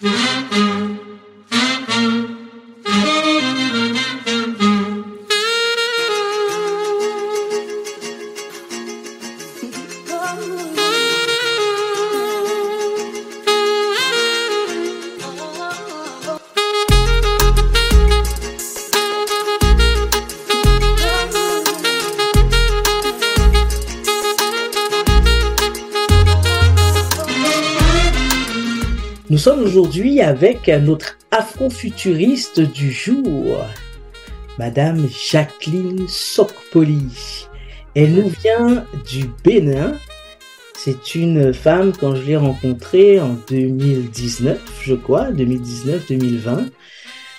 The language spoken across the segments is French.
Nous sommes aujourd'hui avec notre afrofuturiste du jour, Madame Jacqueline Sokpoli. Elle nous vient du Bénin. C'est une femme, quand je l'ai rencontrée en 2019, je crois, 2019-2020,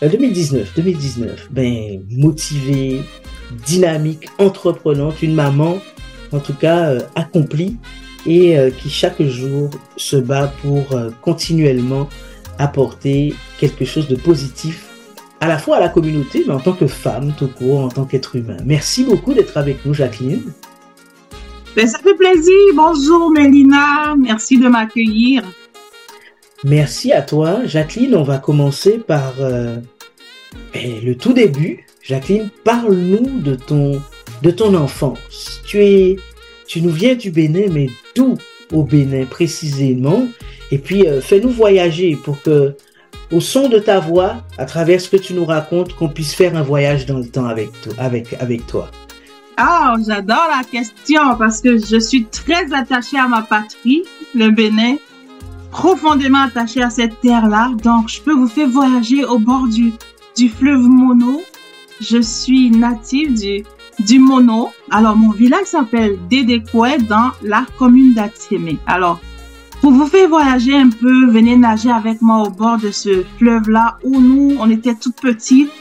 2019, 2019, ben, motivée, dynamique, entreprenante, une maman, en tout cas, euh, accomplie et euh, qui chaque jour se bat pour euh, continuellement apporter quelque chose de positif à la fois à la communauté, mais en tant que femme, tout court, en tant qu'être humain. Merci beaucoup d'être avec nous, Jacqueline. Ben, ça fait plaisir. Bonjour, Mélina. Merci de m'accueillir. Merci à toi, Jacqueline. On va commencer par euh, ben, le tout début. Jacqueline, parle-nous de ton, de ton enfance. Tu es, tu nous viens du Bénin, mais d'où au Bénin précisément Et puis, euh, fais-nous voyager pour que, au son de ta voix, à travers ce que tu nous racontes, qu'on puisse faire un voyage dans le temps avec, toi, avec, toi. Ah, j'adore la question parce que je suis très attachée à ma patrie, le Bénin, profondément attachée à cette terre-là. Donc, je peux vous faire voyager au bord du, du fleuve Mono. Je suis native du, du Mono. Alors, mon village s'appelle Dédékoué dans la commune d'Atiémé. Alors, pour vous faire voyager un peu, venez nager avec moi au bord de ce fleuve-là où nous, on était toutes petites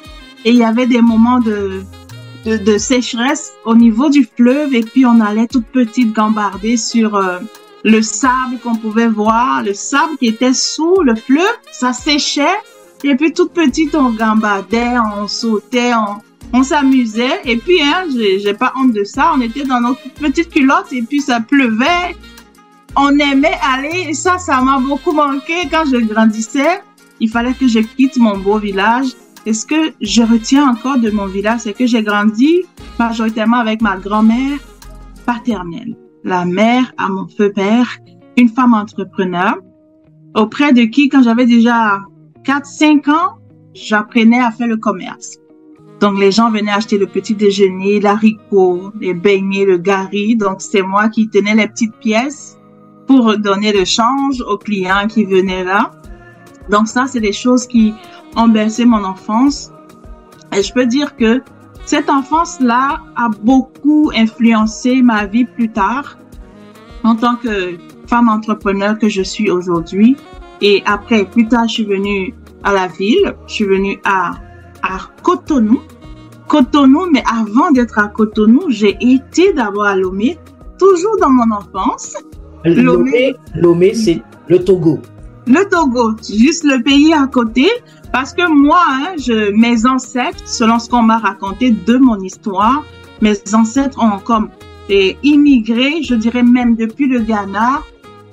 et il y avait des moments de, de, de, sécheresse au niveau du fleuve et puis on allait toute petite gambarder sur euh, le sable qu'on pouvait voir, le sable qui était sous le fleuve, ça séchait et puis toute petite on gambardait, on sautait, on, on s'amusait. Et puis hein, j'ai pas honte de ça, on était dans notre petite culotte et puis ça pleuvait, on aimait aller. Ça, ça m'a beaucoup manqué. Quand je grandissais. Il fallait que je quitte mon beau village. Et ce que je retiens encore de mon village, c'est que j'ai grandi majoritairement avec ma grand-mère paternelle, la mère à mon feu père, une femme entrepreneur, auprès de qui, quand j'avais déjà 4-5 ans, j'apprenais à faire le commerce. Donc, les gens venaient acheter le petit déjeuner, l'haricot, les beignets, le gari. Donc, c'est moi qui tenais les petites pièces pour donner le change aux clients qui venaient là. Donc, ça, c'est des choses qui ont bercé mon enfance. Et je peux dire que cette enfance-là a beaucoup influencé ma vie plus tard en tant que femme entrepreneur que je suis aujourd'hui. Et après, plus tard, je suis venue à la ville. Je suis venue à, à Cotonou. Cotonou, mais avant d'être à Cotonou, j'ai été d'abord à Lomé, toujours dans mon enfance. Lomé, Lomé c'est le Togo. Le Togo, juste le pays à côté. Parce que moi, hein, je, mes ancêtres, selon ce qu'on m'a raconté de mon histoire, mes ancêtres ont comme et immigré, je dirais même depuis le Ghana,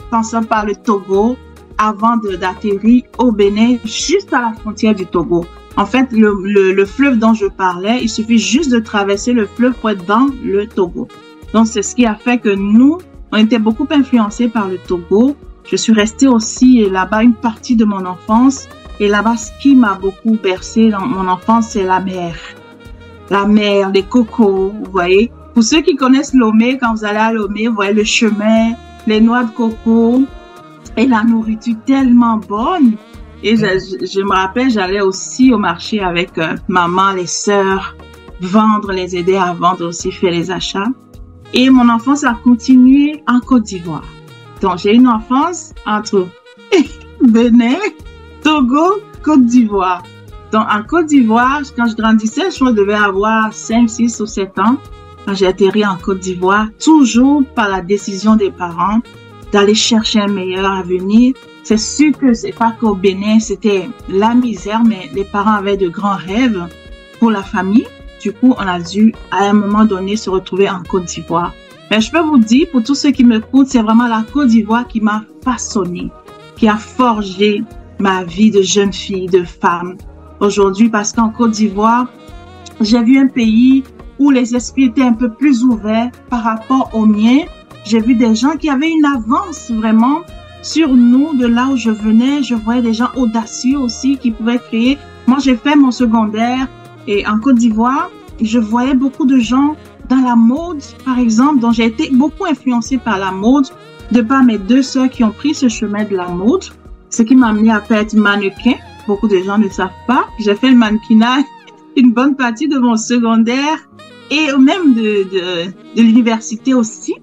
passant par le Togo, avant d'atterrir au Bénin, juste à la frontière du Togo. En fait, le, le, le, fleuve dont je parlais, il suffit juste de traverser le fleuve pour être dans le Togo. Donc, c'est ce qui a fait que nous, on était beaucoup influencés par le Togo. Je suis restée aussi là-bas une partie de mon enfance. Et là-bas, ce qui m'a beaucoup bercé dans mon enfance, c'est la mer. La mer, les cocos, vous voyez. Pour ceux qui connaissent Lomé, quand vous allez à Lomé, vous voyez le chemin, les noix de coco et la nourriture tellement bonne. Et je, me rappelle, j'allais aussi au marché avec euh, maman, les sœurs, vendre, les aider à vendre aussi, faire les achats. Et mon enfance a continué en Côte d'Ivoire. Donc, j'ai une enfance entre Bénin, Togo, Côte d'Ivoire. Donc, en Côte d'Ivoire, quand je grandissais, je devais avoir 5, 6 ou 7 ans. Quand j'ai atterri en Côte d'Ivoire, toujours par la décision des parents d'aller chercher un meilleur avenir. C'est sûr que c'est pas qu'au Bénin, c'était la misère, mais les parents avaient de grands rêves pour la famille. Du coup, on a dû, à un moment donné, se retrouver en Côte d'Ivoire. Mais je peux vous dire, pour tous ceux qui m'écoutent, c'est vraiment la Côte d'Ivoire qui m'a façonné, qui a forgé ma vie de jeune fille, de femme aujourd'hui parce qu'en Côte d'Ivoire, j'ai vu un pays où les esprits étaient un peu plus ouverts par rapport au mien. J'ai vu des gens qui avaient une avance vraiment sur nous de là où je venais. Je voyais des gens audacieux aussi qui pouvaient créer. Moi, j'ai fait mon secondaire et en Côte d'Ivoire, je voyais beaucoup de gens dans la mode, par exemple, dont j'ai été beaucoup influencée par la mode de par mes deux sœurs qui ont pris ce chemin de la mode, ce qui m'a amené à faire être mannequin. Beaucoup de gens ne savent pas. J'ai fait le mannequinat une bonne partie de mon secondaire et même de, de, de l'université aussi.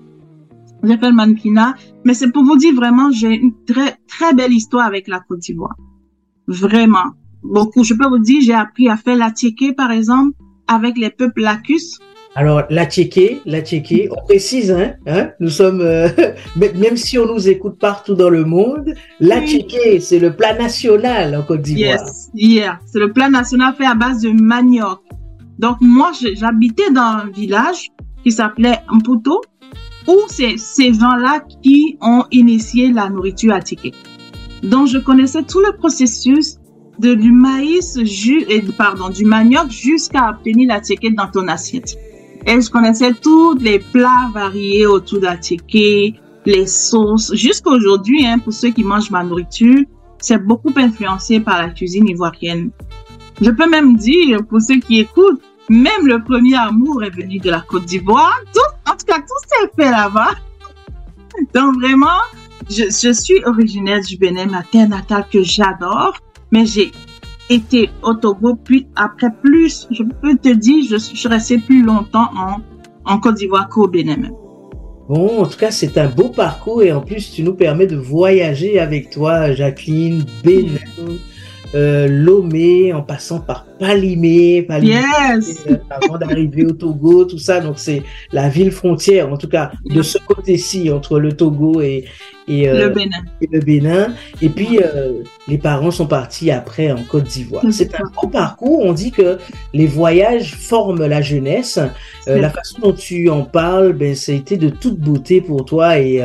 J'ai fait le mannequinat, mais c'est pour vous dire vraiment, j'ai une très, très belle histoire avec la Côte d'Ivoire. Vraiment. Beaucoup. Je peux vous dire, j'ai appris à faire la tchéké, par exemple, avec les peuples lacus. Alors, la tchéké, la tchéké, on précise, hein, hein nous sommes, euh, même si on nous écoute partout dans le monde, la tchéké, c'est le plat national en Côte d'Ivoire. Yes, yeah. c'est le plat national fait à base de manioc. Donc, moi, j'habitais dans un village qui s'appelait Mputo, où c'est ces gens-là qui ont initié la nourriture ticket. Donc, je connaissais tout le processus de du maïs, et, pardon, du manioc jusqu'à obtenir la ticket dans ton assiette. Et je connaissais tous les plats variés autour de la ticket, les sauces. Jusqu'à aujourd'hui, hein, pour ceux qui mangent ma nourriture, c'est beaucoup influencé par la cuisine ivoirienne. Je peux même dire, pour ceux qui écoutent, même le premier amour est venu de la Côte d'Ivoire. Tout, tout cas, tout s'est fait là-bas. Donc vraiment, je, suis originaire du Bénin, ma terre natale que j'adore, mais j'ai été au Togo, puis après plus, je peux te dire, je suis restée plus longtemps en, en Côte d'Ivoire qu'au Bénin. Bon, en tout cas, c'est un beau parcours et en plus, tu nous permets de voyager avec toi, Jacqueline, Bénin, euh, Lomé, en passant par Palimé, Palimé yes. Euh, avant d'arriver au Togo, tout ça. Donc c'est la ville frontière, en tout cas de ce côté-ci entre le Togo et, et, euh, le Bénin. et le Bénin. Et puis euh, les parents sont partis après en Côte d'Ivoire. C'est un beau parcours. On dit que les voyages forment la jeunesse. Euh, la façon dont tu en parles, ben ça a été de toute beauté pour toi et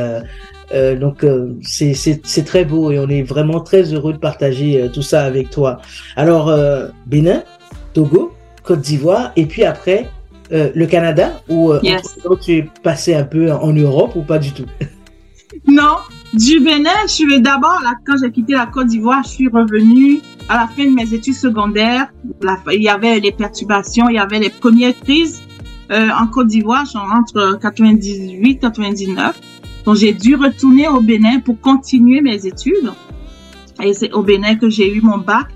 euh, donc euh, c'est très beau et on est vraiment très heureux de partager euh, tout ça avec toi. Alors Bénin, Togo, Côte d'Ivoire et puis après le Canada ou tu es passé un peu en Europe ou pas du tout? Non, du Bénin, je suis d'abord quand j'ai quitté la Côte d'Ivoire, je suis revenue à la fin de mes études secondaires. il y avait les perturbations, il y avait les premières crises en Côte d'Ivoire entre 98 99. Donc, j'ai dû retourner au Bénin pour continuer mes études. Et c'est au Bénin que j'ai eu mon bac.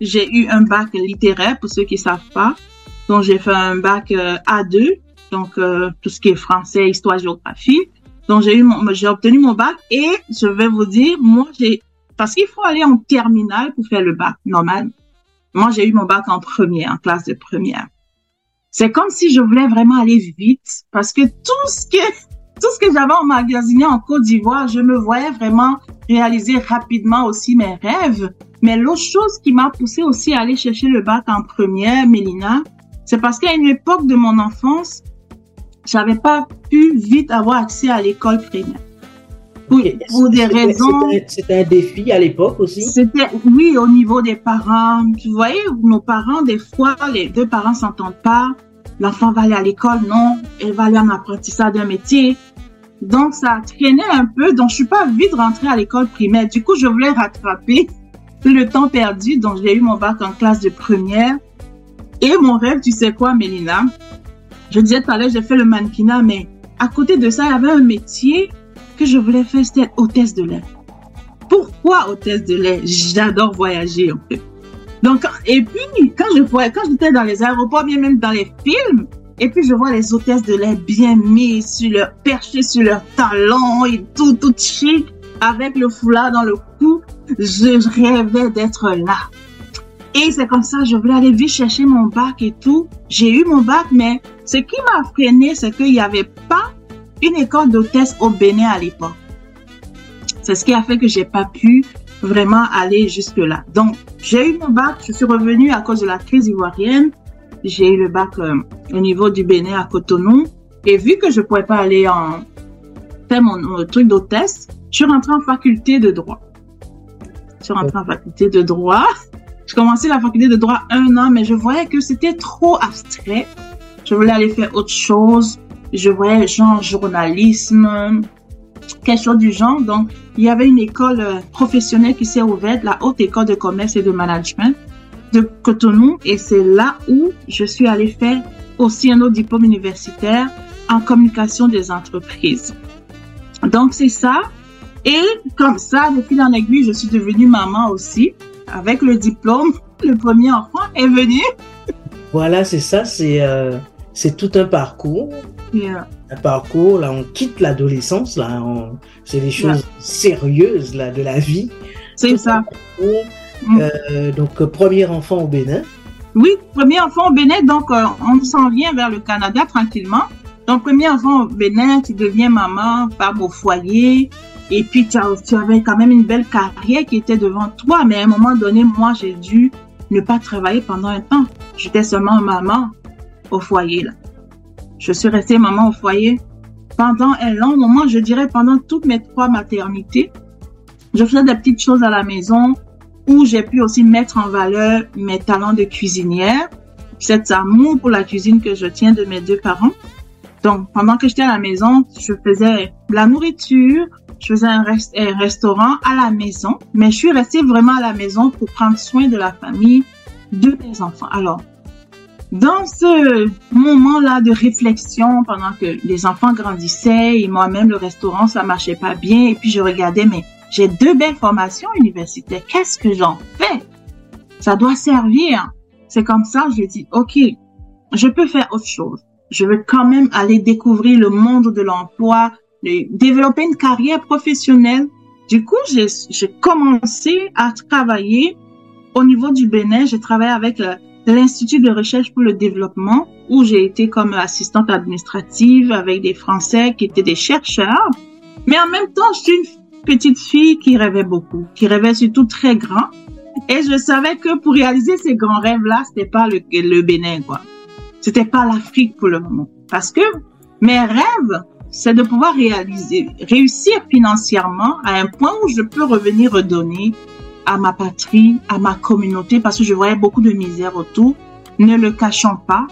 J'ai eu un bac littéraire, pour ceux qui savent pas. Donc, j'ai fait un bac euh, A2, donc euh, tout ce qui est français, histoire, géographie. Donc, j'ai eu mon, j'ai obtenu mon bac et je vais vous dire, moi, j'ai, parce qu'il faut aller en terminale pour faire le bac normal. Moi, j'ai eu mon bac en première, en classe de première. C'est comme si je voulais vraiment aller vite parce que tout ce que tout ce que j'avais emmagasiné en Côte d'Ivoire, je me voyais vraiment réaliser rapidement aussi mes rêves. Mais l'autre chose qui m'a poussé aussi à aller chercher le bac en première, Mélina, c'est parce qu'à une époque de mon enfance, j'avais pas pu vite avoir accès à l'école primaire. Pour, pour des raisons. C'était un défi à l'époque aussi. C'était, oui, au niveau des parents. Tu voyez, nos parents, des fois, les deux parents s'entendent pas l'enfant va aller à l'école, non, elle va aller en apprentissage d'un métier. Donc, ça traînait un peu, donc je suis pas vite rentrée à l'école primaire. Du coup, je voulais rattraper le temps perdu, donc j'ai eu mon bac en classe de première. Et mon rêve, tu sais quoi, Mélina? Je disais tout à l'heure, j'ai fait le mannequinat, mais à côté de ça, il y avait un métier que je voulais faire, c'était hôtesse de lait. Pourquoi hôtesse de lait? J'adore voyager, en fait. Donc, et puis, quand je vois, quand j'étais dans les aéroports, bien même dans les films, et puis je vois les hôtesses de l'air bien mises sur leur, perchées sur leurs talons et tout, tout chic, avec le foulard dans le cou, je rêvais d'être là. Et c'est comme ça, je voulais aller vite chercher mon bac et tout. J'ai eu mon bac, mais ce qui m'a freiné, c'est qu'il n'y avait pas une école d'hôtesse au Bénin à l'époque. C'est ce qui a fait que j'ai pas pu vraiment aller jusque-là. Donc, j'ai eu mon bac, je suis revenue à cause de la crise ivoirienne. J'ai eu le bac euh, au niveau du Bénin à Cotonou. Et vu que je pouvais pas aller en faire mon, truc d'hôtesse, je suis rentrée en faculté de droit. Je suis rentrée en faculté de droit. Je commençais la faculté de droit un an, mais je voyais que c'était trop abstrait. Je voulais aller faire autre chose. Je voyais genre journalisme, quelque chose du genre. Donc, il y avait une école euh, professionnelle qui s'est ouverte, la Haute École de Commerce et de Management de Cotonou. Et c'est là où je suis allée faire aussi un autre diplôme universitaire en communication des entreprises. Donc, c'est ça. Et comme ça, depuis fil aiguille, je suis devenue maman aussi. Avec le diplôme, le premier enfant est venu. Voilà, c'est ça, c'est euh, c'est tout un parcours. Un parcours, là, on quitte l'adolescence, là, c'est des choses sérieuses, là, de la vie. C'est ça. Euh, donc, premier enfant au Bénin. Oui, premier enfant au Bénin, donc euh, on s'en vient vers le Canada tranquillement. Donc, premier enfant au Bénin, tu deviens maman, femme au foyer, et puis tu, tu, avais quand même une belle carrière qui était devant toi. Mais à un moment donné, moi, j'ai dû ne pas travailler pendant un temps. J'étais seulement maman au foyer. Là. Je suis restée maman au foyer pendant un long moment, je dirais pendant toutes mes trois maternités. Je faisais des petites choses à la maison où j'ai pu aussi mettre en valeur mes talents de cuisinière, cet amour pour la cuisine que je tiens de mes deux parents. Donc, pendant que j'étais à la maison, je faisais la nourriture, je faisais un, un, restaurant à la maison, mais je suis restée vraiment à la maison pour prendre soin de la famille, de mes enfants. Alors, dans ce moment-là de réflexion, pendant que les enfants grandissaient et moi-même le restaurant, ça marchait pas bien, et puis je regardais, mais j'ai deux belles formations universitaires, qu'est-ce que j'en fais? Ça doit servir. C'est comme ça, je dit, OK, je peux faire autre chose. Je veux quand même aller découvrir le monde de l'emploi, développer une carrière professionnelle. Du coup, j'ai commencé à travailler au niveau du Bénin. J'ai travaillé avec l'Institut de recherche pour le développement où j'ai été comme assistante administrative avec des Français qui étaient des chercheurs. Mais en même temps, je suis une petite fille qui rêvait beaucoup, qui rêvait surtout très grand. Et je savais que pour réaliser ces grands rêves-là, c'était pas le, le Bénin, quoi. C'était pas l'Afrique pour le moment. Parce que mes rêves, c'est de pouvoir réaliser, réussir financièrement à un point où je peux revenir redonner à ma patrie, à ma communauté, parce que je voyais beaucoup de misère autour. Ne le cachons pas.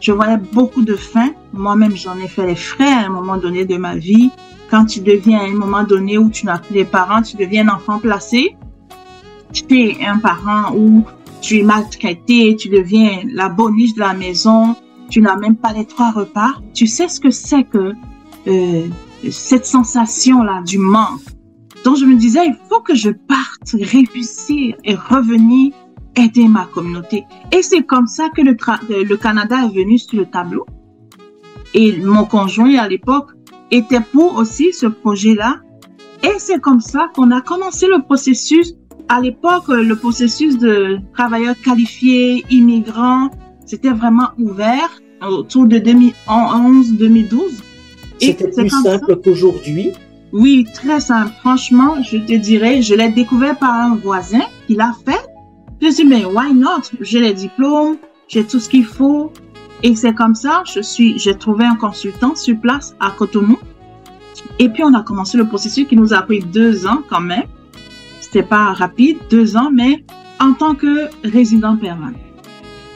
Je voyais beaucoup de faim. Moi-même, j'en ai fait les frais à un moment donné de ma vie. Quand tu deviens à un moment donné où tu n'as plus les parents, tu deviens un enfant placé. Tu es un parent où tu es maltraité, tu deviens la boniche de la maison, tu n'as même pas les trois repas. Tu sais ce que c'est que euh, cette sensation-là du manque. Donc je me disais, il faut que je parte, réussir et revenir aider ma communauté. Et c'est comme ça que le, le Canada est venu sur le tableau. Et mon conjoint à l'époque était pour aussi ce projet-là. Et c'est comme ça qu'on a commencé le processus. À l'époque, le processus de travailleurs qualifiés, immigrants, c'était vraiment ouvert autour de 2011-2012. C'était plus simple qu'aujourd'hui. Oui, très simple. Franchement, je te dirais, je l'ai découvert par un voisin qui l'a fait. Je me suis dit, mais why not? J'ai les diplômes, j'ai tout ce qu'il faut. Et c'est comme ça, je suis, j'ai trouvé un consultant sur place à Cotonou. Et puis, on a commencé le processus qui nous a pris deux ans quand même. C'était pas rapide, deux ans, mais en tant que résident permanent.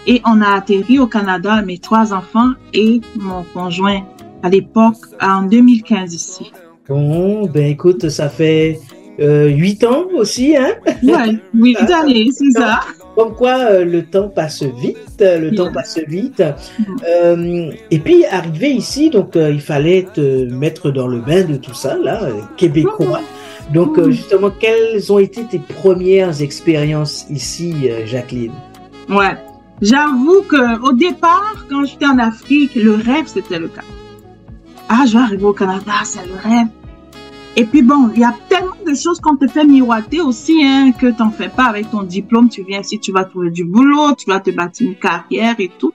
Et on a atterri au Canada, mes trois enfants et mon conjoint à l'époque, en 2015 ici. Bon, ben écoute, ça fait euh, huit ans aussi, hein Ouais, huit ah, années, c'est ça. Comme quoi, euh, le temps passe vite, le temps passe vite. Euh, et puis, arrivé ici, donc il fallait te mettre dans le bain de tout ça, là, québécois. Donc, justement, quelles ont été tes premières expériences ici, Jacqueline? Ouais, j'avoue que au départ, quand j'étais en Afrique, le rêve, c'était le cas. Ah, je vais arriver au Canada, c'est le rêve. Et puis bon, il y a tellement de choses qu'on te fait miroiter aussi, hein, que t'en fais pas avec ton diplôme. Tu viens ici, tu vas trouver du boulot, tu vas te bâtir une carrière et tout.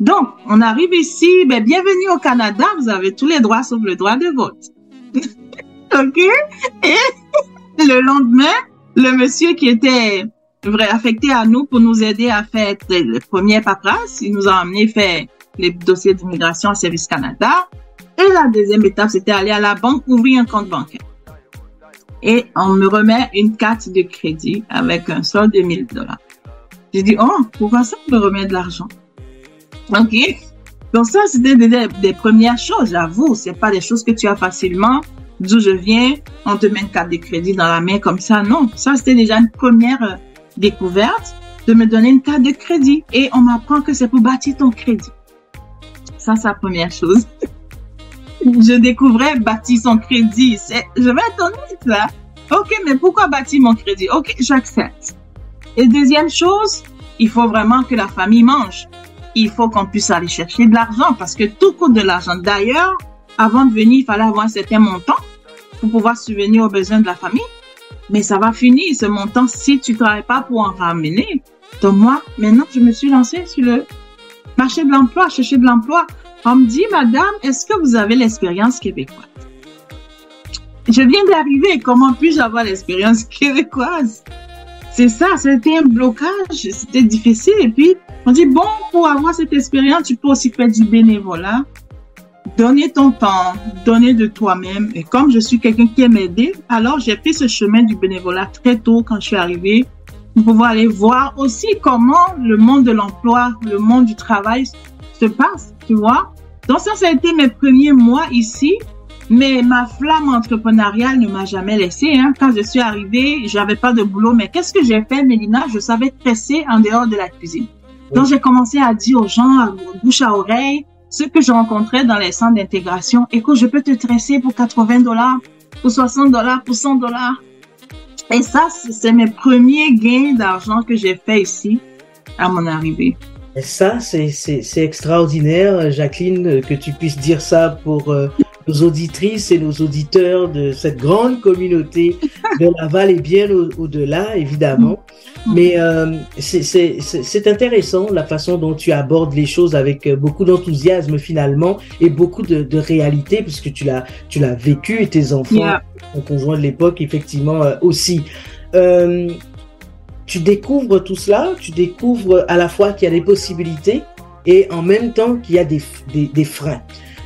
Donc, on arrive ici, ben, bienvenue au Canada, vous avez tous les droits sauf le droit de vote. ok? Et le lendemain, le monsieur qui était affecté à nous pour nous aider à faire le premier paperasse, il nous a amené faire les dossiers d'immigration à Service Canada. Et la deuxième étape, c'était aller à la banque ouvrir un compte bancaire. et on me remet une carte de crédit avec un solde de 1000 dollars. J'ai dit, oh, pourquoi ça me remet de l'argent? OK. Donc ça, c'était des, premières choses, j'avoue. C'est pas des choses que tu as facilement. D'où je viens, on te met une carte de crédit dans la main comme ça. Non, ça, c'était déjà une première euh, découverte de me donner une carte de crédit. Et on m'apprend que c'est pour bâtir ton crédit. Ça, c'est la première chose. je découvrais bâtir son crédit. Je vais être honnête là. Ok, mais pourquoi bâtir mon crédit? Ok, j'accepte. Et deuxième chose, il faut vraiment que la famille mange. Il faut qu'on puisse aller chercher de l'argent parce que tout coûte de l'argent. D'ailleurs, avant de venir, il fallait avoir un certain montant pour pouvoir subvenir aux besoins de la famille. Mais ça va finir ce montant si tu travailles pas pour en ramener. Donc moi, maintenant, je me suis lancée sur le marché de l'emploi, chercher de l'emploi. On me dit, madame, est-ce que vous avez l'expérience québécoise? Je viens d'arriver, comment puis-je avoir l'expérience québécoise? C'est ça, c'était un blocage, c'était difficile. Et puis, on dit, bon, pour avoir cette expérience, tu peux aussi faire du bénévolat, donner ton temps, donner de toi-même. Et comme je suis quelqu'un qui aime aider, alors j'ai pris ce chemin du bénévolat très tôt quand je suis arrivée pour pouvoir aller voir aussi comment le monde de l'emploi, le monde du travail se passe, tu vois? Donc ça, ça a été mes premiers mois ici. Mais ma flamme entrepreneuriale ne m'a jamais laissé. Hein. Quand je suis arrivée, j'avais pas de boulot. Mais qu'est-ce que j'ai fait, Mélina? Je savais tresser en dehors de la cuisine. Donc j'ai commencé à dire aux gens, bouche à oreille, ceux que je rencontrais dans les centres d'intégration, écoute, je peux te tresser pour 80 dollars, pour 60 dollars, pour 100 dollars. Et ça, c'est mes premiers gains d'argent que j'ai fait ici à mon arrivée. Ça, c'est extraordinaire, Jacqueline, que tu puisses dire ça pour euh, nos auditrices et nos auditeurs de cette grande communauté de Laval et bien au-delà, évidemment. Mais euh, c'est intéressant la façon dont tu abordes les choses avec beaucoup d'enthousiasme finalement et beaucoup de, de réalité puisque tu l'as tu l'as vécu et tes enfants, ton conjoint de l'époque effectivement euh, aussi. Euh, tu découvres tout cela, tu découvres à la fois qu'il y a des possibilités et en même temps qu'il y a des, des, des freins.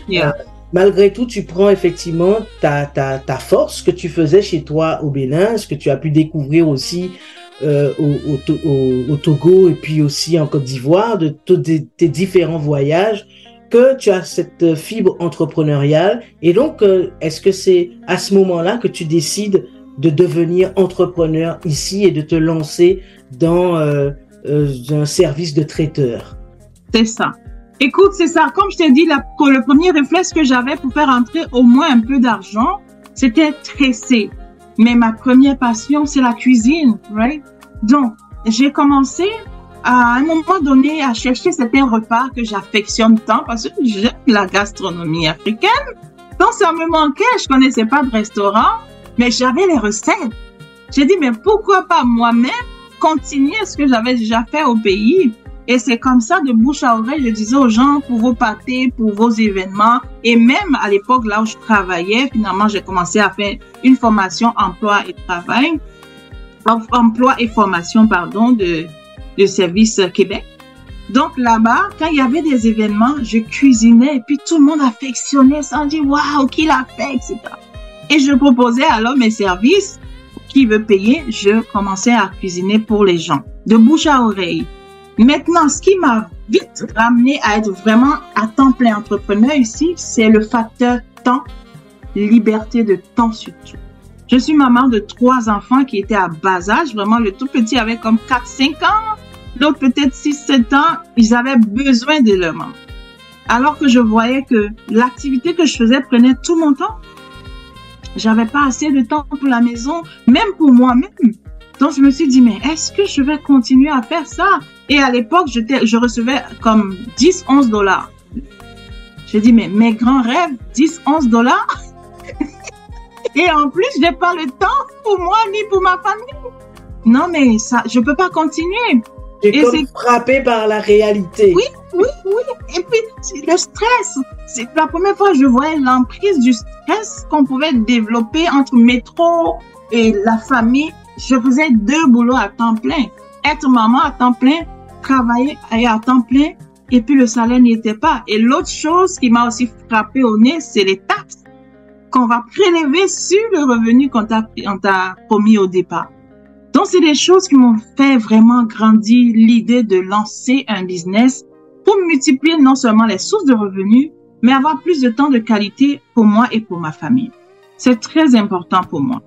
Yeah. Euh, malgré tout, tu prends effectivement ta, ta, ta force que tu faisais chez toi au Bénin, ce que tu as pu découvrir aussi euh, au, au, au, Togo et puis aussi en Côte d'Ivoire, de tous tes différents voyages, que tu as cette fibre entrepreneuriale. Et donc, euh, est-ce que c'est à ce moment-là que tu décides de devenir entrepreneur ici et de te lancer dans euh, euh un service de traiteur C'est ça. Écoute, c'est ça. Comme je t'ai dit, la, le premier réflexe que j'avais pour faire entrer au moins un peu d'argent, c'était tresser. Mais ma première passion, c'est la cuisine, right? Donc, j'ai commencé à un moment donné à chercher certains repas que j'affectionne tant parce que j'aime la gastronomie africaine. Donc, ça me manquait. Je connaissais pas de restaurant, mais j'avais les recettes. J'ai dit, mais pourquoi pas moi-même continuer ce que j'avais déjà fait au pays? Et c'est comme ça, de bouche à oreille, je disais aux gens, pour vos pâtés, pour vos événements. Et même à l'époque, là où je travaillais, finalement, j'ai commencé à faire une formation emploi et travail. Emploi et formation, pardon, de, de Service Québec. Donc là-bas, quand il y avait des événements, je cuisinais et puis tout le monde affectionnait. On dit, waouh, qui fait, etc. Et je proposais alors mes services. Qui veut payer? Je commençais à cuisiner pour les gens. De bouche à oreille. Maintenant, ce qui m'a vite ramené à être vraiment à temps plein entrepreneur ici, c'est le facteur temps, liberté de temps surtout. Je suis maman de trois enfants qui étaient à bas âge. Vraiment, le tout petit avait comme 4-5 ans. L'autre peut-être 6-7 ans. Ils avaient besoin de leur maman. Alors que je voyais que l'activité que je faisais prenait tout mon temps. J'avais pas assez de temps pour la maison, même pour moi-même. Donc, je me suis dit, mais est-ce que je vais continuer à faire ça? Et à l'époque, je, je recevais comme 10, 11 dollars. J'ai dit, mais mes grands rêves, 10, 11 dollars? Et en plus, j'ai pas le temps pour moi ni pour ma famille. Non, mais ça, je peux pas continuer. Et comme frappé par la réalité. Oui, oui, oui. Et puis, le stress. C'est la première fois que je voyais l'emprise du stress qu'on pouvait développer entre métro et la famille. Je faisais deux boulots à temps plein. Être maman à temps plein, travailler à temps plein, et puis le salaire n'y était pas. Et l'autre chose qui m'a aussi frappé au nez, c'est les taxes. qu'on va prélever sur le revenu qu'on t'a, promis au départ. Donc, c'est des choses qui m'ont fait vraiment grandir l'idée de lancer un business pour multiplier non seulement les sources de revenus, mais avoir plus de temps de qualité pour moi et pour ma famille. C'est très important pour moi.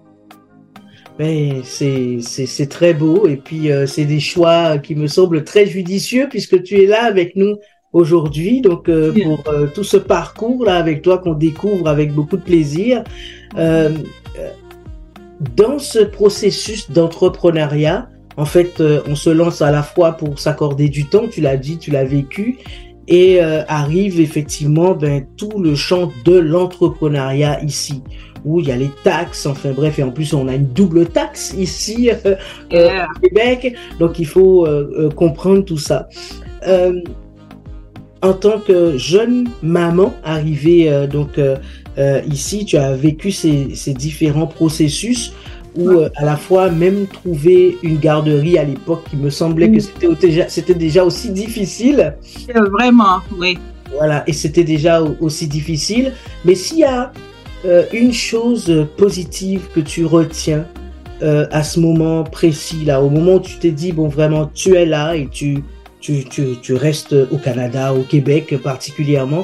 Ben, c'est, très beau et puis euh, c'est des choix qui me semblent très judicieux puisque tu es là avec nous aujourd'hui. Donc euh, pour euh, tout ce parcours là avec toi qu'on découvre avec beaucoup de plaisir. dans ce processus d'entrepreneuriat, en fait, on se lance à la fois pour s'accorder du temps, tu l'as dit, tu l'as vécu, et arrive effectivement ben, tout le champ de l'entrepreneuriat ici où il y a les taxes, enfin bref, et en plus on a une double taxe ici euh, euh, au Québec, donc il faut euh, comprendre tout ça. en tant que jeune maman arrivée donc ici, tu as vécu ces, ces différents processus où à la fois même trouver une garderie à l'époque qui me semblait que c'était déjà, c'était déjà aussi difficile. Vraiment, oui. Voilà, et c'était déjà aussi difficile. Mais s'il y a euh, une chose positive que tu retiens euh, à ce moment précis là, au moment où tu t'es dit bon vraiment tu es là et tu tu, tu, tu restes au Canada, au Québec particulièrement.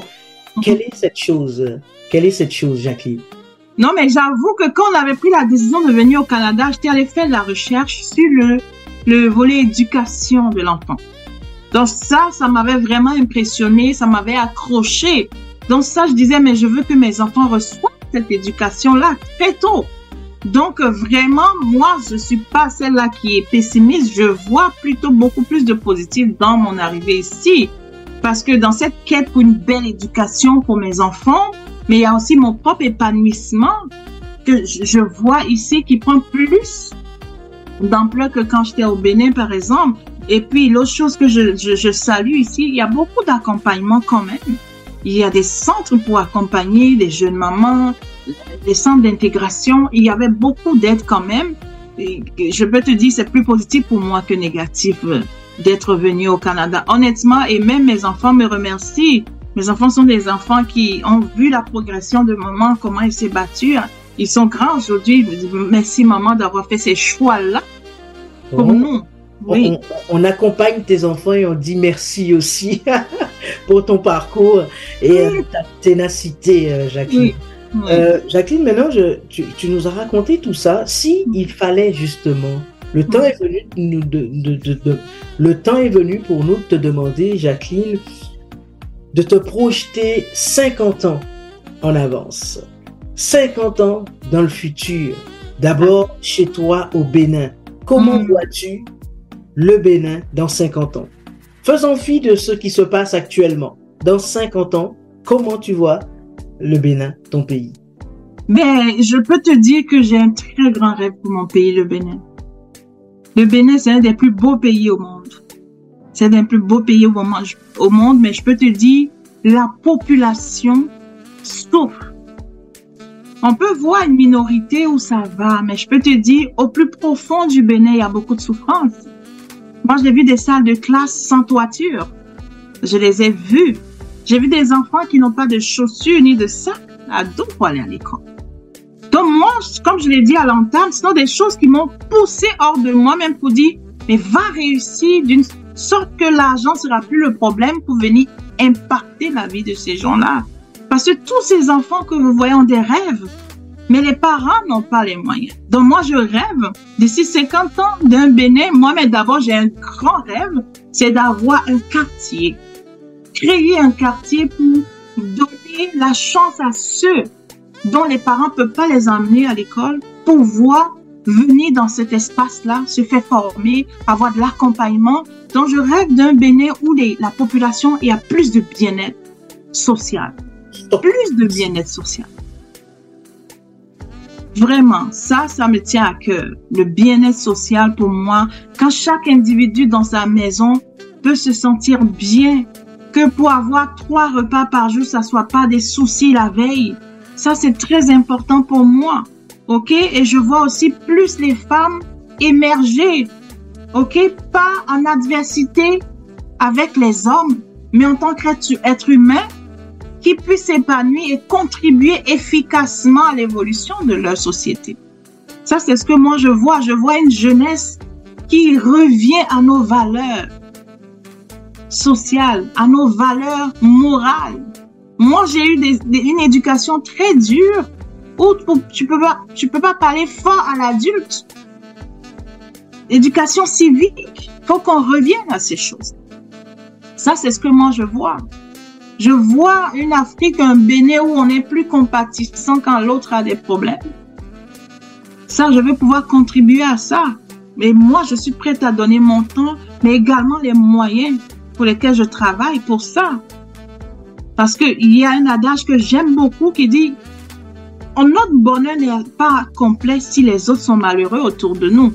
Mhm. Quelle est cette chose? Quelle est cette chose, Jacqueline? Non, mais j'avoue que quand on avait pris la décision de venir au Canada, j'étais allée faire de la recherche sur le le volet éducation de l'enfant. Donc ça, ça m'avait vraiment impressionné, ça m'avait accroché. Donc ça, je disais, mais je veux que mes enfants reçoivent cette éducation-là très tôt. Donc vraiment, moi, je suis pas celle-là qui est pessimiste. Je vois plutôt beaucoup plus de positif dans mon arrivée ici. Parce que dans cette quête pour une belle éducation pour mes enfants, mais il y a aussi mon propre épanouissement que je vois ici qui prend plus d'ampleur que quand j'étais au Bénin, par exemple. Et puis, l'autre chose que je, je, je salue ici, il y a beaucoup d'accompagnement quand même. Il y a des centres pour accompagner des jeunes mamans, des centres d'intégration. Il y avait beaucoup d'aide quand même. Et je peux te dire, c'est plus positif pour moi que négatif euh, d'être venu au Canada. Honnêtement, et même mes enfants me remercient. Mes enfants sont des enfants qui ont vu la progression de maman, comment elle s'est battue. Ils sont grands aujourd'hui. Merci maman d'avoir fait ces choix-là pour nous. Oui. On, accompagne tes enfants et on dit merci aussi pour ton parcours et euh, ta ténacité, euh, Jacqueline. Euh, Jacqueline, maintenant, je, tu, nous as raconté tout ça. Si il fallait justement, le temps est venu de, le temps est venu pour nous de te demander, Jacqueline, de te projeter 50 ans en avance, 50 ans dans le futur. D'abord chez toi au Bénin. Comment mm. vois-tu le Bénin dans 50 ans? Faisons fi de ce qui se passe actuellement. Dans 50 ans, comment tu vois le Bénin, ton pays? Ben, je peux te dire que j'ai un très grand rêve pour mon pays, le Bénin. Le Bénin, c'est un des plus beaux pays au monde. C'est un des plus beaux pays au monde, mais je peux te dire, la population souffre. On peut voir une minorité où ça va, mais je peux te dire, au plus profond du Bénin, il y a beaucoup de souffrance. Moi, j'ai vu des salles de classe sans toiture. Je les ai vues. J'ai vu des enfants qui n'ont pas de chaussures ni de sac à dos pour aller à l'école. Donc moi, comme je l'ai dit à l'entame, ce sont des choses qui m'ont poussé hors de moi-même pour dire, mais va réussir d'une sorte que l'argent sera plus le problème pour venir impacter la vie de ces gens-là. Parce que tous ces enfants que vous voyez ont des rêves. Mais les parents n'ont pas les moyens. Donc moi, je rêve d'ici 50 ans d'un Bénin. Moi, mais d'abord, j'ai un grand rêve, c'est d'avoir un quartier. Créer un quartier pour donner la chance à ceux dont les parents ne peuvent pas les emmener à l'école pour voir venir dans cet espace-là, se faire former, avoir de l'accompagnement. Donc, je rêve d'un Bénin où les, la population a plus de bien-être social. Plus de bien-être social. Vraiment, ça, ça me tient à cœur. Le bien-être social pour moi, quand chaque individu dans sa maison peut se sentir bien, que pour avoir trois repas par jour, ça soit pas des soucis la veille. Ça, c'est très important pour moi. OK? Et je vois aussi plus les femmes émerger. OK? Pas en adversité avec les hommes, mais en tant qu'être humain qui puissent s'épanouir et contribuer efficacement à l'évolution de leur société. Ça, c'est ce que moi je vois. Je vois une jeunesse qui revient à nos valeurs sociales, à nos valeurs morales. Moi, j'ai eu une éducation très dure où tu peux pas, tu peux pas parler fort à l'adulte. Éducation civique. Faut qu'on revienne à ces choses. Ça, c'est ce que moi je vois. Je vois une Afrique, un Bénin où on est plus compatissant quand l'autre a des problèmes. Ça, je veux pouvoir contribuer à ça. Mais moi, je suis prête à donner mon temps, mais également les moyens pour lesquels je travaille pour ça. Parce qu'il y a un adage que j'aime beaucoup qui dit, notre bonheur n'est pas complet si les autres sont malheureux autour de nous.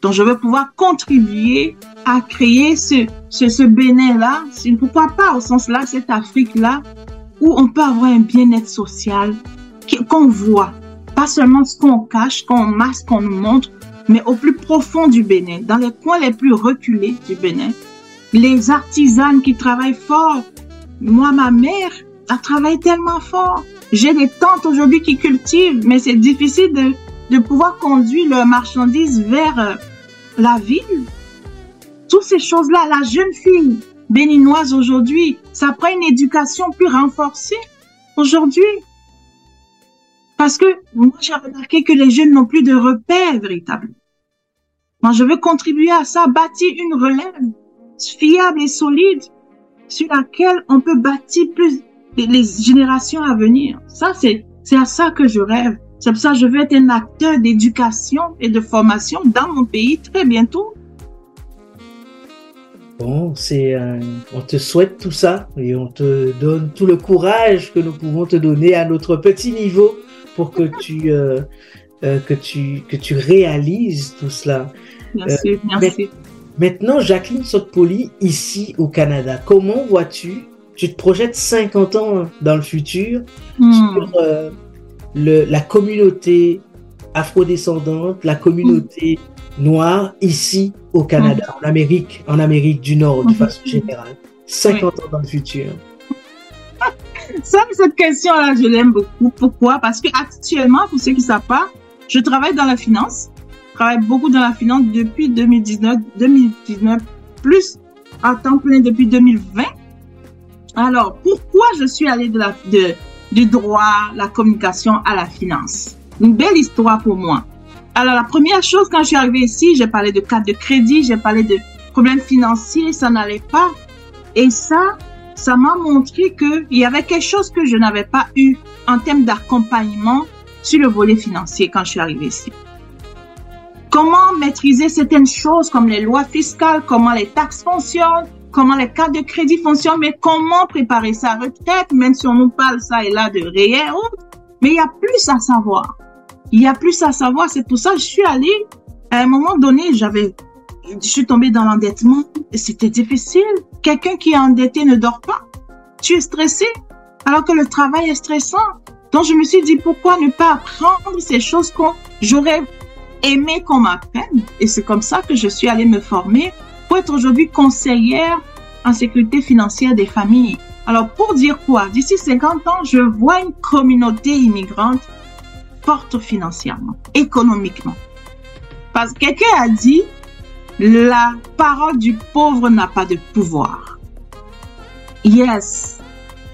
Donc, je veux pouvoir contribuer à créer ce, ce, ce Bénin-là, pourquoi pas au sens-là, cette Afrique-là, où on peut avoir un bien-être social qu'on voit. Pas seulement ce qu'on cache, qu'on masque, qu'on nous montre, mais au plus profond du Bénin, dans les coins les plus reculés du Bénin. Les artisanes qui travaillent fort. Moi, ma mère, a travaillé tellement fort. J'ai des tantes aujourd'hui qui cultivent, mais c'est difficile de, de pouvoir conduire leurs marchandises vers euh, la ville. Toutes ces choses-là, la jeune fille béninoise aujourd'hui, ça prend une éducation plus renforcée aujourd'hui. Parce que moi, j'ai remarqué que les jeunes n'ont plus de repères véritables. Moi, je veux contribuer à ça, bâtir une relève fiable et solide sur laquelle on peut bâtir plus les générations à venir. Ça, c'est, c'est à ça que je rêve. C'est pour ça que je veux être un acteur d'éducation et de formation dans mon pays très bientôt. Bon, c'est, euh, on te souhaite tout ça et on te donne tout le courage que nous pouvons te donner à notre petit niveau pour que tu, euh, euh, que tu, que tu réalises tout cela. Merci, merci. Maintenant, Jacqueline Sotpoli, ici au Canada, comment vois-tu, tu te projettes 50 ans dans le futur hmm. sur la communauté afrodescendante, la communauté noire ici au Canada, en Amérique, en Amérique du Nord de façon générale. 50 ans dans le futur. Ça, cette question-là, je l'aime beaucoup. Pourquoi? Parce que actuellement, pour ceux qui ne savent pas, je travaille dans la finance. Je travaille beaucoup dans la finance depuis 2019, 2019, plus à temps plein depuis 2020. Alors, pourquoi je suis allée de la, de, du droit, la communication à la finance? Une belle histoire pour moi. Alors, la première chose, quand je suis arrivée ici, j'ai parlé de carte de crédit, j'ai parlé de problèmes financiers, ça n'allait pas. Et ça, ça m'a montré qu'il y avait quelque chose que je n'avais pas eu en termes d'accompagnement sur le volet financier quand je suis arrivée ici. Comment maîtriser certaines choses comme les lois fiscales, comment les taxes fonctionnent, comment les cartes de crédit fonctionnent, mais comment préparer sa retraite, même si on nous parle ça et là de réel, mais il y a plus à savoir. Il y a plus à savoir. C'est pour ça que je suis allée, à un moment donné, j'avais, je suis tombée dans l'endettement et c'était difficile. Quelqu'un qui est endetté ne dort pas. Tu es stressé alors que le travail est stressant. Donc je me suis dit pourquoi ne pas apprendre ces choses qu'on j'aurais aimé qu'on m'apprenne? Et c'est comme ça que je suis allée me former être aujourd'hui conseillère en sécurité financière des familles. Alors, pour dire quoi? D'ici 50 ans, je vois une communauté immigrante forte financièrement, économiquement. Parce que quelqu'un a dit, la parole du pauvre n'a pas de pouvoir. Yes.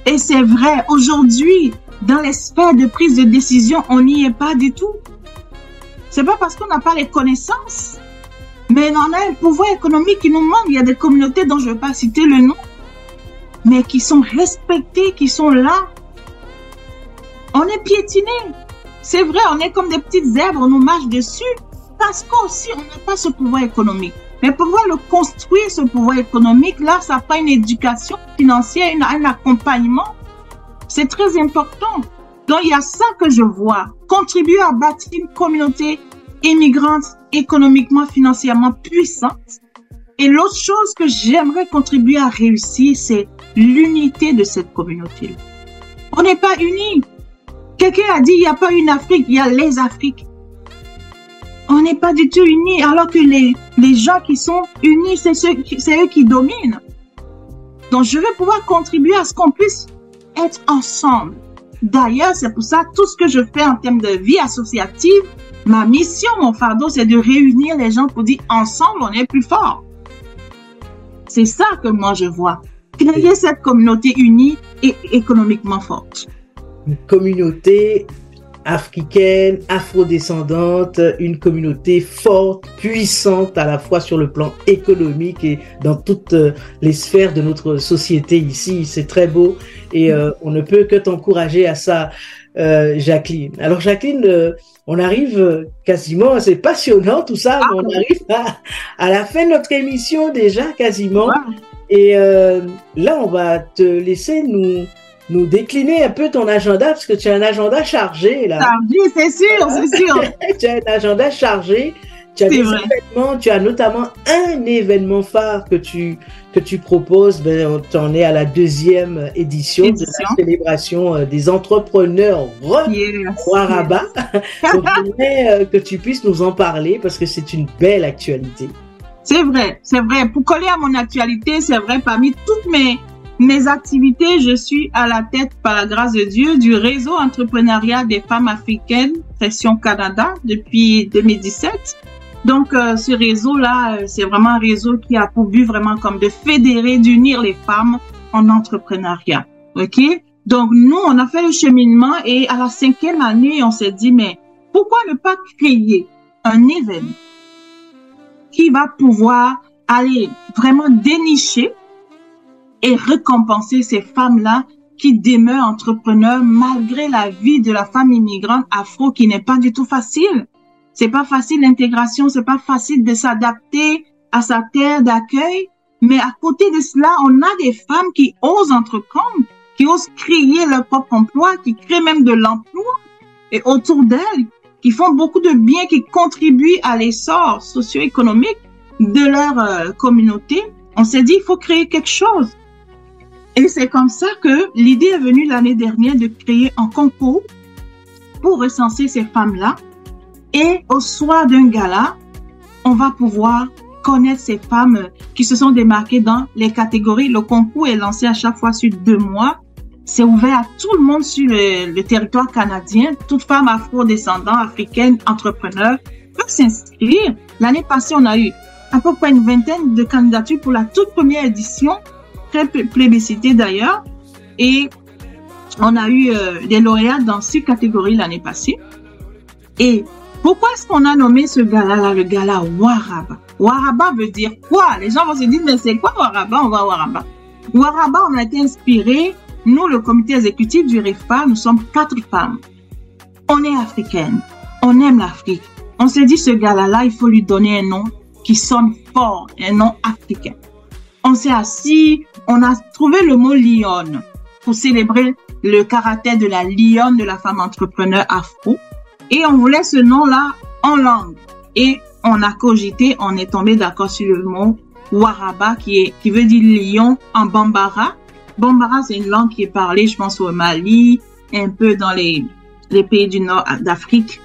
Et c'est vrai, aujourd'hui, dans les sphères de prise de décision, on n'y est pas du tout. C'est pas parce qu'on n'a pas les connaissances mais on a un pouvoir économique qui nous manque. Il y a des communautés dont je ne vais pas citer le nom, mais qui sont respectées, qui sont là. On est piétinés. C'est vrai, on est comme des petites herbes, on nous marche dessus parce qu'aussi on n'a pas ce pouvoir économique. Mais pouvoir le construire, ce pouvoir économique, là, ça prend une éducation financière, un accompagnement. C'est très important. Donc, il y a ça que je vois. Contribuer à bâtir une communauté immigrante économiquement, financièrement puissante. Et l'autre chose que j'aimerais contribuer à réussir, c'est l'unité de cette communauté. On n'est pas unis. Quelqu'un a dit, il n'y a pas une Afrique, il y a les Afriques. On n'est pas du tout unis, alors que les, les gens qui sont unis, c'est eux qui dominent. Donc, je vais pouvoir contribuer à ce qu'on puisse être ensemble. D'ailleurs, c'est pour ça tout ce que je fais en termes de vie associative, ma mission, mon fardeau, c'est de réunir les gens pour dire ensemble, on est plus fort. C'est ça que moi je vois. Créer cette communauté unie et économiquement forte. Une communauté africaine, afrodescendante, une communauté forte, puissante à la fois sur le plan économique et dans toutes euh, les sphères de notre société ici. C'est très beau et euh, on ne peut que t'encourager à ça, euh, Jacqueline. Alors Jacqueline, on arrive quasiment, c'est passionnant tout ça, mais on arrive à, la fin de notre émission déjà quasiment. Et là, on va te laisser nous nous décliner un peu ton agenda, parce que tu as un agenda chargé, là. Chargé, c'est sûr, c'est sûr. tu as un agenda chargé. Tu as des événements, tu as notamment un événement phare que tu, que tu proposes. Ben, tu en es à la deuxième édition, de la célébration euh, des entrepreneurs Roi Rabat. Donc, j'aimerais euh, que tu puisses nous en parler parce que c'est une belle actualité. C'est vrai, c'est vrai. Pour coller à mon actualité, c'est vrai, parmi toutes mes, mes activités, je suis à la tête, par la grâce de Dieu, du réseau entrepreneurial des femmes africaines, Session Canada, depuis 2017. Donc, euh, ce réseau-là, euh, c'est vraiment un réseau qui a pour but vraiment comme de fédérer, d'unir les femmes en entrepreneuriat. OK? Donc, nous, on a fait le cheminement et à la cinquième année, on s'est dit, mais pourquoi ne pas créer un événement qui va pouvoir aller vraiment dénicher et récompenser ces femmes-là qui demeurent entrepreneurs malgré la vie de la femme immigrante afro qui n'est pas du tout facile? C'est pas facile l'intégration, c'est pas facile de s'adapter à sa terre d'accueil. Mais à côté de cela, on a des femmes qui osent entreprendre, qui osent créer leur propre emploi, qui créent même de l'emploi et autour d'elles, qui font beaucoup de bien, qui contribuent à l'essor socio-économique de leur euh, communauté. On s'est dit, il faut créer quelque chose. Et c'est comme ça que l'idée est venue l'année dernière de créer un concours pour recenser ces femmes-là. Et au soir d'un gala, on va pouvoir connaître ces femmes qui se sont démarquées dans les catégories. Le concours est lancé à chaque fois sur deux mois. C'est ouvert à tout le monde sur le, territoire canadien. Toute femme afro-descendante, africaine, entrepreneur peut s'inscrire. L'année passée, on a eu à peu près une vingtaine de candidatures pour la toute première édition très plébiscité d'ailleurs. Et on a eu euh, des lauréats dans six catégories l'année passée. Et pourquoi est-ce qu'on a nommé ce gala-là le gala Waraba? Waraba veut dire quoi? Les gens vont se dire, mais c'est quoi Waraba? On va Waraba. Waraba, on a été inspiré, nous, le comité exécutif du RIFA, nous sommes quatre femmes. On est africaines, on aime l'Afrique. On s'est dit, ce gala-là, il faut lui donner un nom qui sonne fort, un nom africain on s'est assis, on a trouvé le mot lionne pour célébrer le caractère de la lionne de la femme entrepreneur afro. Et on voulait ce nom-là en langue. Et on a cogité, on est tombé d'accord sur le mot Waraba qui veut dire lion en Bambara. Bambara, c'est une langue qui est parlée, je pense, au Mali, un peu dans les, les pays du nord d'Afrique.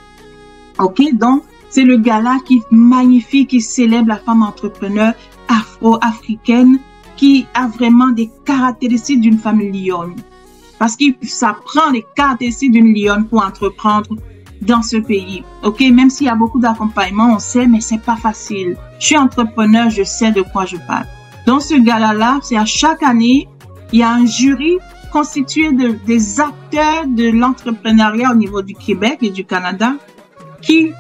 Ok, donc, c'est le gala qui est magnifique, qui célèbre la femme entrepreneur, afro-africaine qui a vraiment des caractéristiques d'une femme lionne. Parce que ça prend les caractéristiques d'une lionne pour entreprendre dans ce pays. OK, même s'il y a beaucoup d'accompagnement, on sait, mais c'est pas facile. Je suis entrepreneur, je sais de quoi je parle. Dans ce gala-là, c'est à chaque année, il y a un jury constitué de, des acteurs de l'entrepreneuriat au niveau du Québec et du Canada qui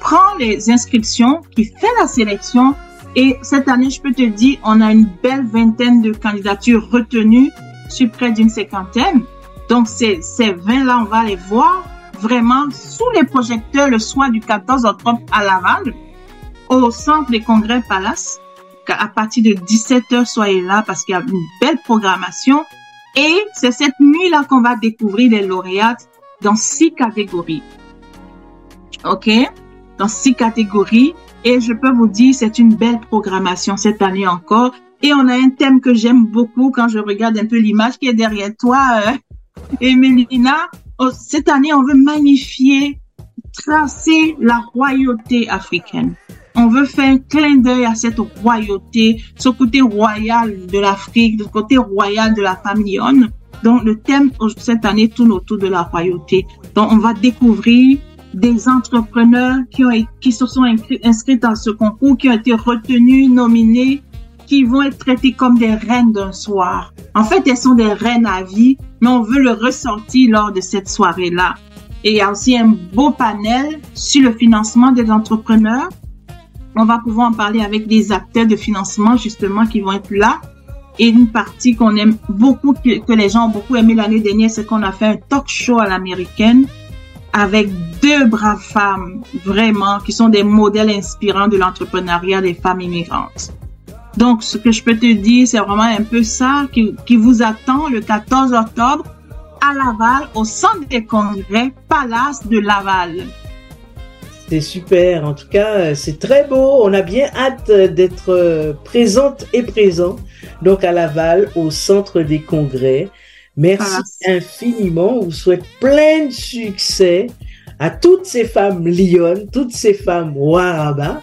prend les inscriptions, qui fait la sélection et cette année, je peux te dire, on a une belle vingtaine de candidatures retenues sur près d'une cinquantaine. Donc, ces, ces 20-là, on va les voir vraiment sous les projecteurs le soir du 14 octobre à Laval, au centre des congrès Palace. À partir de 17h, soyez là parce qu'il y a une belle programmation. Et c'est cette nuit-là qu'on va découvrir les lauréates dans six catégories. OK? Dans six catégories. Et je peux vous dire, c'est une belle programmation cette année encore. Et on a un thème que j'aime beaucoup quand je regarde un peu l'image qui est derrière toi, euh, oh, cette année, on veut magnifier, tracer la royauté africaine. On veut faire un clin d'œil à cette royauté, ce côté royal de l'Afrique, ce côté royal de la famille Donc, le thème cette année tourne autour de la royauté. Donc, on va découvrir des entrepreneurs qui ont qui se sont inscrits dans ce concours, qui ont été retenus, nominés, qui vont être traités comme des reines d'un soir. En fait, elles sont des reines à vie, mais on veut le ressentir lors de cette soirée-là. Et il y a aussi un beau panel sur le financement des entrepreneurs. On va pouvoir en parler avec des acteurs de financement justement qui vont être là. Et une partie qu'on aime beaucoup, que, les gens ont beaucoup aimé l'année dernière, c'est qu'on a fait un talk show à l'américaine avec deux braves femmes, vraiment, qui sont des modèles inspirants de l'entrepreneuriat des femmes immigrantes. Donc, ce que je peux te dire, c'est vraiment un peu ça qui, qui vous attend le 14 octobre à Laval, au centre des congrès Palace de Laval. C'est super. En tout cas, c'est très beau. On a bien hâte d'être euh, présente et présent. Donc, à Laval, au centre des congrès. Merci infiniment. On vous souhaite plein de succès à toutes ces femmes lyonnes, toutes ces femmes Waraba.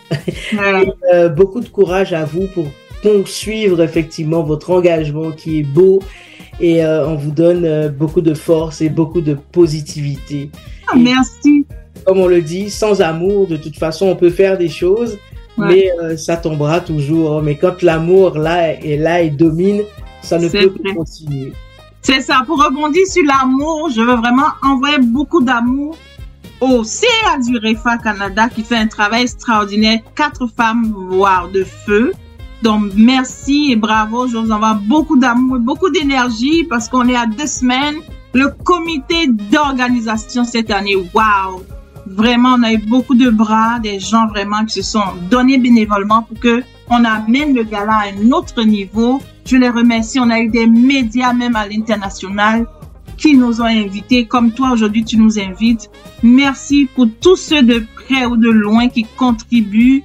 Euh, beaucoup de courage à vous pour poursuivre effectivement votre engagement qui est beau et euh, on vous donne euh, beaucoup de force et beaucoup de positivité. Ah, merci. Comme on le dit, sans amour, de toute façon, on peut faire des choses, mais euh, ça tombera toujours. Mais quand l'amour là est là et domine, ça ne peut plus continuer. C'est ça. Pour rebondir sur l'amour, je veux vraiment envoyer beaucoup d'amour au CA du REFA Canada qui fait un travail extraordinaire. Quatre femmes, voire de feu. Donc, merci et bravo. Je vous envoie beaucoup d'amour beaucoup d'énergie parce qu'on est à deux semaines. Le comité d'organisation cette année, waouh! Vraiment, on a eu beaucoup de bras, des gens vraiment qui se sont donnés bénévolement pour que on amène le gala à un autre niveau. Je les remercie. On a eu des médias même à l'international qui nous ont invités, comme toi aujourd'hui tu nous invites. Merci pour tous ceux de près ou de loin qui contribuent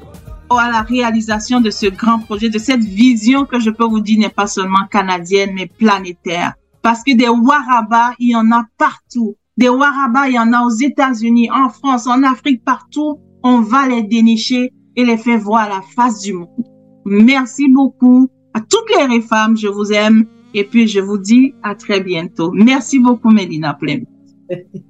à la réalisation de ce grand projet, de cette vision que je peux vous dire n'est pas seulement canadienne, mais planétaire. Parce que des Warabas, il y en a partout. Des Warabas, il y en a aux États-Unis, en France, en Afrique, partout. On va les dénicher et les faire voir à la face du monde. Merci beaucoup à toutes les femmes. Je vous aime. Et puis, je vous dis à très bientôt. Merci beaucoup, Mélina Plem.